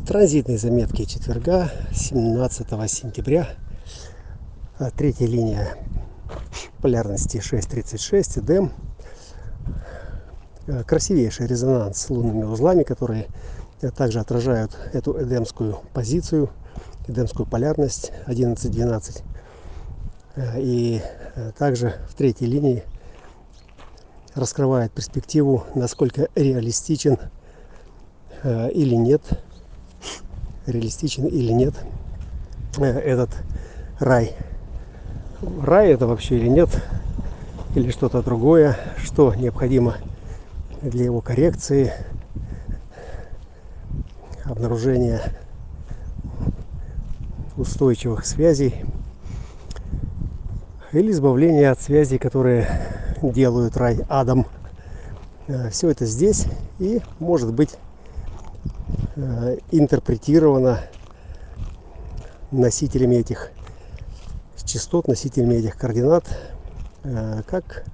Транзитные заметки четверга, 17 сентября. А, третья линия полярности 6.36, Эдем. А, красивейший резонанс с лунными узлами, которые также отражают эту эдемскую позицию, эдемскую полярность 11-12. А, и также в третьей линии раскрывает перспективу, насколько реалистичен или нет реалистичен или нет э, этот рай. Рай это вообще или нет, или что-то другое, что необходимо для его коррекции, обнаружения устойчивых связей или избавления от связей, которые делают рай адом. Э, Все это здесь и может быть интерпретировано носителями этих частот, носителями этих координат э, как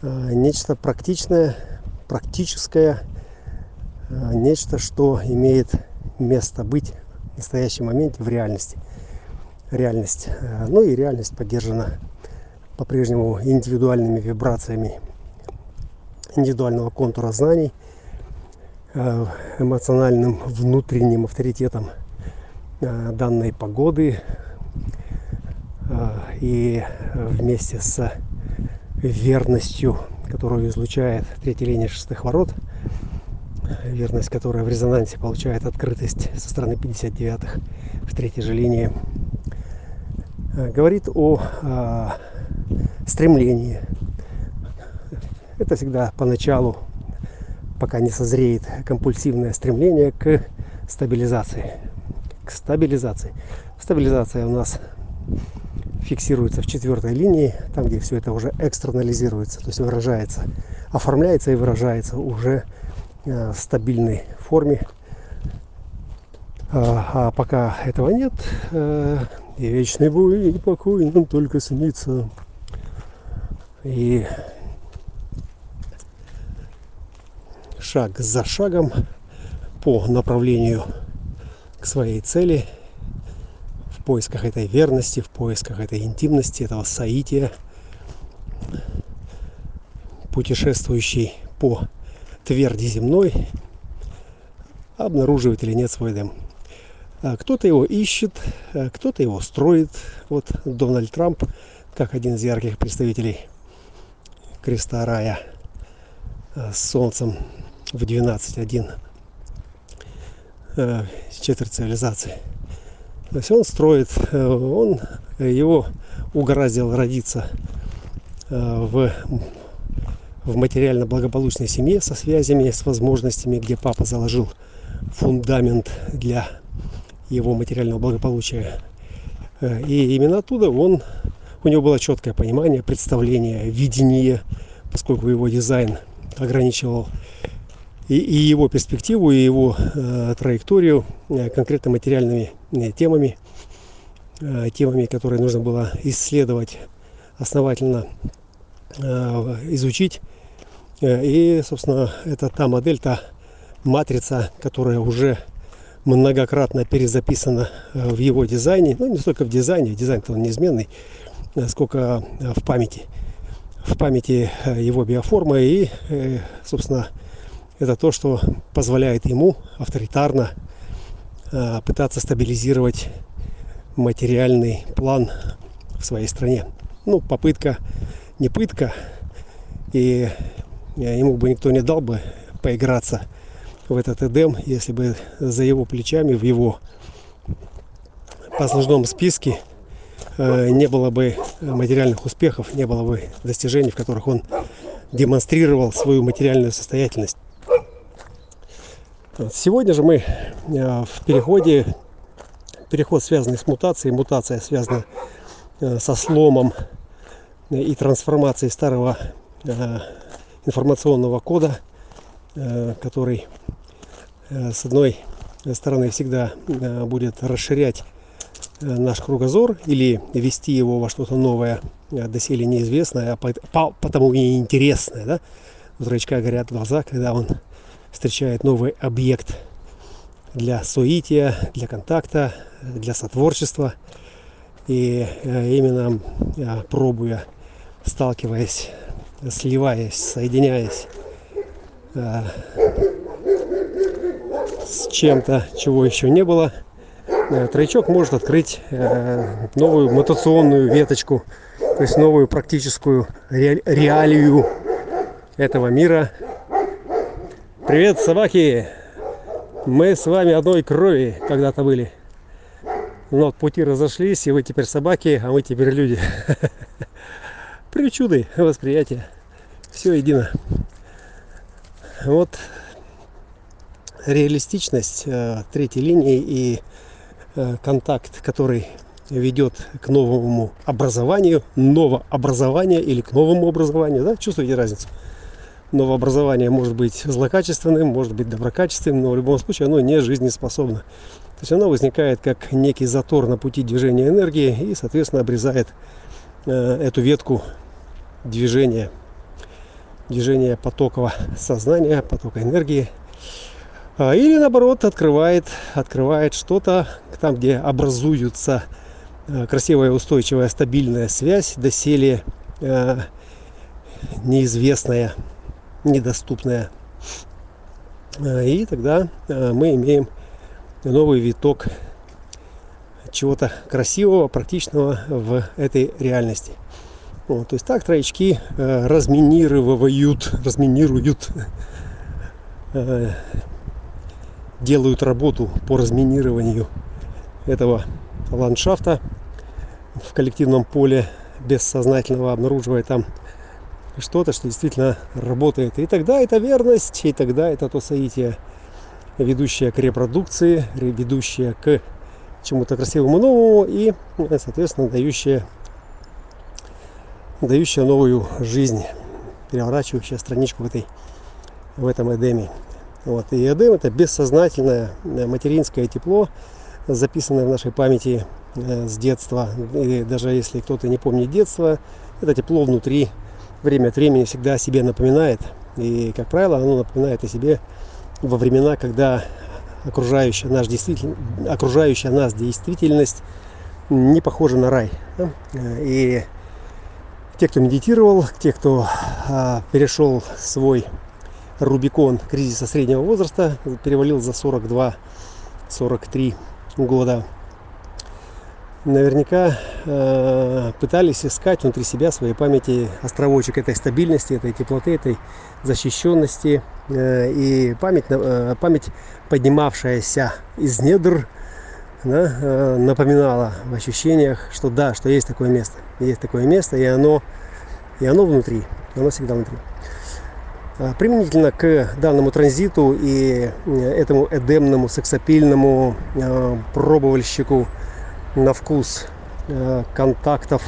э, нечто практичное, практическое, нечто, что имеет место быть в настоящем моменте в реальности. Реальность. Ну и реальность поддержана по-прежнему индивидуальными вибрациями индивидуального контура знаний – Э, эмоциональным внутренним авторитетом э, данной погоды э, и вместе с верностью, которую излучает третья линия шестых ворот, верность, которая в резонансе получает открытость со стороны 59-х в третьей же линии, говорит о стремлении. Это всегда поначалу пока не созреет компульсивное стремление к стабилизации. К стабилизации. Стабилизация у нас фиксируется в четвертой линии, там, где все это уже экстернализируется, то есть выражается, оформляется и выражается уже э, в стабильной форме. А, а пока этого нет, э, и вечный бой и покой нам только снится. И шаг за шагом по направлению к своей цели в поисках этой верности, в поисках этой интимности, этого соития, путешествующий по тверди земной, обнаруживает или нет свой дом. А кто-то его ищет, а кто-то его строит. Вот Дональд Трамп, как один из ярких представителей креста рая с солнцем в 12.1 э, четверть цивилизации. То есть он строит, э, он его угораздил родиться э, в, в материально благополучной семье со связями, с возможностями, где папа заложил фундамент для его материального благополучия. И именно оттуда он, у него было четкое понимание, представление, видение, поскольку его дизайн ограничивал и, и его перспективу, и его э, траекторию э, конкретно материальными э, темами, э, темами, которые нужно было исследовать основательно, э, изучить. Э, и, собственно, это та модель, та матрица, которая уже многократно перезаписана э, в его дизайне, ну не столько в дизайне, дизайн-то он неизменный, э, сколько в памяти, в памяти его биоформы и, собственно, это то, что позволяет ему авторитарно э, пытаться стабилизировать материальный план в своей стране. Ну, попытка, не пытка, и ему бы никто не дал бы поиграться в этот Эдем, если бы за его плечами, в его послужном списке э, не было бы материальных успехов, не было бы достижений, в которых он демонстрировал свою материальную состоятельность. Сегодня же мы э, в переходе, переход связанный с мутацией, мутация связана э, со сломом и трансформацией старого э, информационного кода, который с одной стороны всегда будет расширять наш кругозор или вести его во что-то новое, доселе неизвестное, а потому и интересное. Да? Зрачка горят глаза, когда он встречает новый объект для соития, для контакта, для сотворчества. И именно пробуя, сталкиваясь, сливаясь, соединяясь с чем-то, чего еще не было, троечок может открыть новую мутационную веточку, то есть новую практическую реалию этого мира. Привет, собаки! Мы с вами одной крови когда-то были. Но вот пути разошлись, и вы теперь собаки, а мы теперь люди. Причуды восприятия. Все едино. Вот реалистичность э, третьей линии и э, контакт, который ведет к новому образованию, новообразование или к новому образованию, да, чувствуете разницу? Новообразование может быть злокачественным, может быть доброкачественным, но в любом случае оно не жизнеспособно. То есть оно возникает как некий затор на пути движения энергии и, соответственно, обрезает э, эту ветку движения, движения потокового сознания, потока энергии – а, или наоборот открывает, открывает что-то там, где образуется э, красивая, устойчивая, стабильная связь, доселе э, неизвестная, недоступная. Э, и тогда мы имеем новый виток чего-то красивого, практичного в этой реальности. Вот, то есть так троечки разминировывают, разминируют делают работу по разминированию этого ландшафта в коллективном поле бессознательного, обнаруживая там что-то, что действительно работает. И тогда это верность, и тогда это то соитие, ведущее к репродукции, ведущее к чему-то красивому новому и, соответственно, дающее, дающее новую жизнь, переворачивающая страничку в, этой, в этом Эдеме. Вот. И Эдем это бессознательное э, материнское тепло, записанное в нашей памяти э, с детства. И даже если кто-то не помнит детство, это тепло внутри время от времени всегда о себе напоминает. И, как правило, оно напоминает о себе во времена, когда окружающая, наш действитель... окружающая нас действительность не похожа на рай. Да? И те, кто медитировал, те, кто а, перешел свой Рубикон кризиса среднего возраста, перевалил за 42-43 года. Наверняка э, пытались искать внутри себя своей памяти островочек этой стабильности, этой теплоты, этой защищенности. Э, и память, э, память, поднимавшаяся из недр, да, э, напоминала в ощущениях, что да, что есть такое место. Есть такое место, и оно, и оно внутри. Оно всегда внутри. А, применительно к данному транзиту и э, этому эдемному сексапильному э, пробовальщику на вкус э, контактов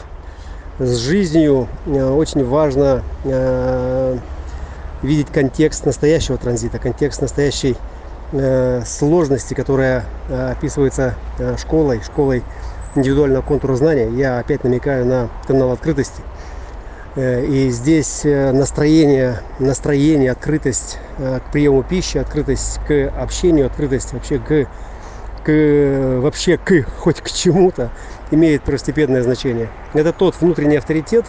с жизнью очень важно видеть контекст настоящего транзита, контекст настоящей сложности, которая описывается школой, школой индивидуального контура знания. Я опять намекаю на канал открытости – Э, и здесь э, настроение, настроение, открытость э, к приему пищи, открытость к общению, открытость вообще к, к вообще к хоть к чему-то имеет первостепенное значение. Это тот внутренний авторитет,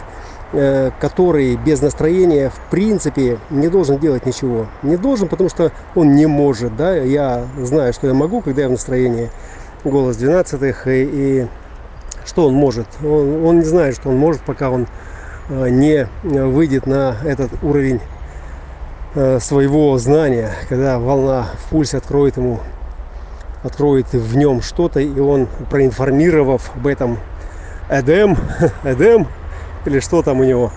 который без настроения в принципе не должен делать ничего. Не должен, потому что он не может. Да? Я знаю, что я могу, когда я в настроении голос 12 и, и что он может. Он, он не знает, что он может, пока он Э, не выйдет на этот уровень э, своего знания, когда волна в пульсе откроет ему, откроет в нем что-то, и он, проинформировав об этом Эдем, Эдем, или что там у него,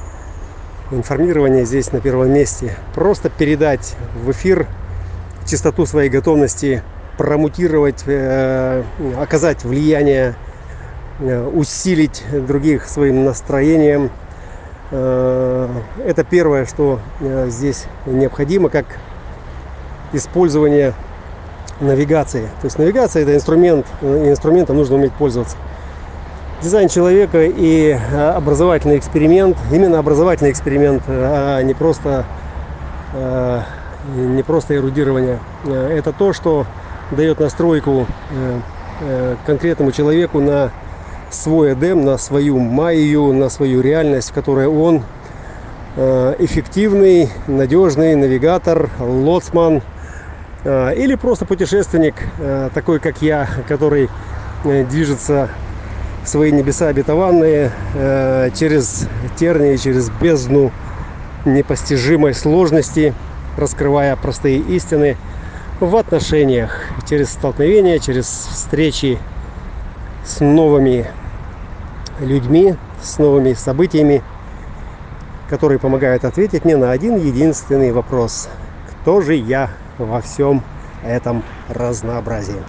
информирование здесь на первом месте, просто передать в эфир чистоту своей готовности промутировать, э, оказать влияние, усилить других своим настроением, Э, это первое, что э, здесь необходимо, как использование навигации. То есть навигация это инструмент, и инструментом нужно уметь пользоваться. Дизайн человека и э, образовательный эксперимент, именно образовательный эксперимент, а не просто, не просто эрудирование. Это то, что дает настройку э, э, конкретному человеку на свой Эдем, на свою майю, на свою реальность, в которой он э, эффективный, надежный навигатор, лоцман э, или просто путешественник, э, такой как я, который э, движется в свои небеса обетованные э, через тернии, через бездну непостижимой сложности, раскрывая простые истины в отношениях, через столкновения, через встречи с новыми людьми, с новыми событиями, которые помогают ответить мне на один единственный вопрос. Кто же я во всем этом разнообразии?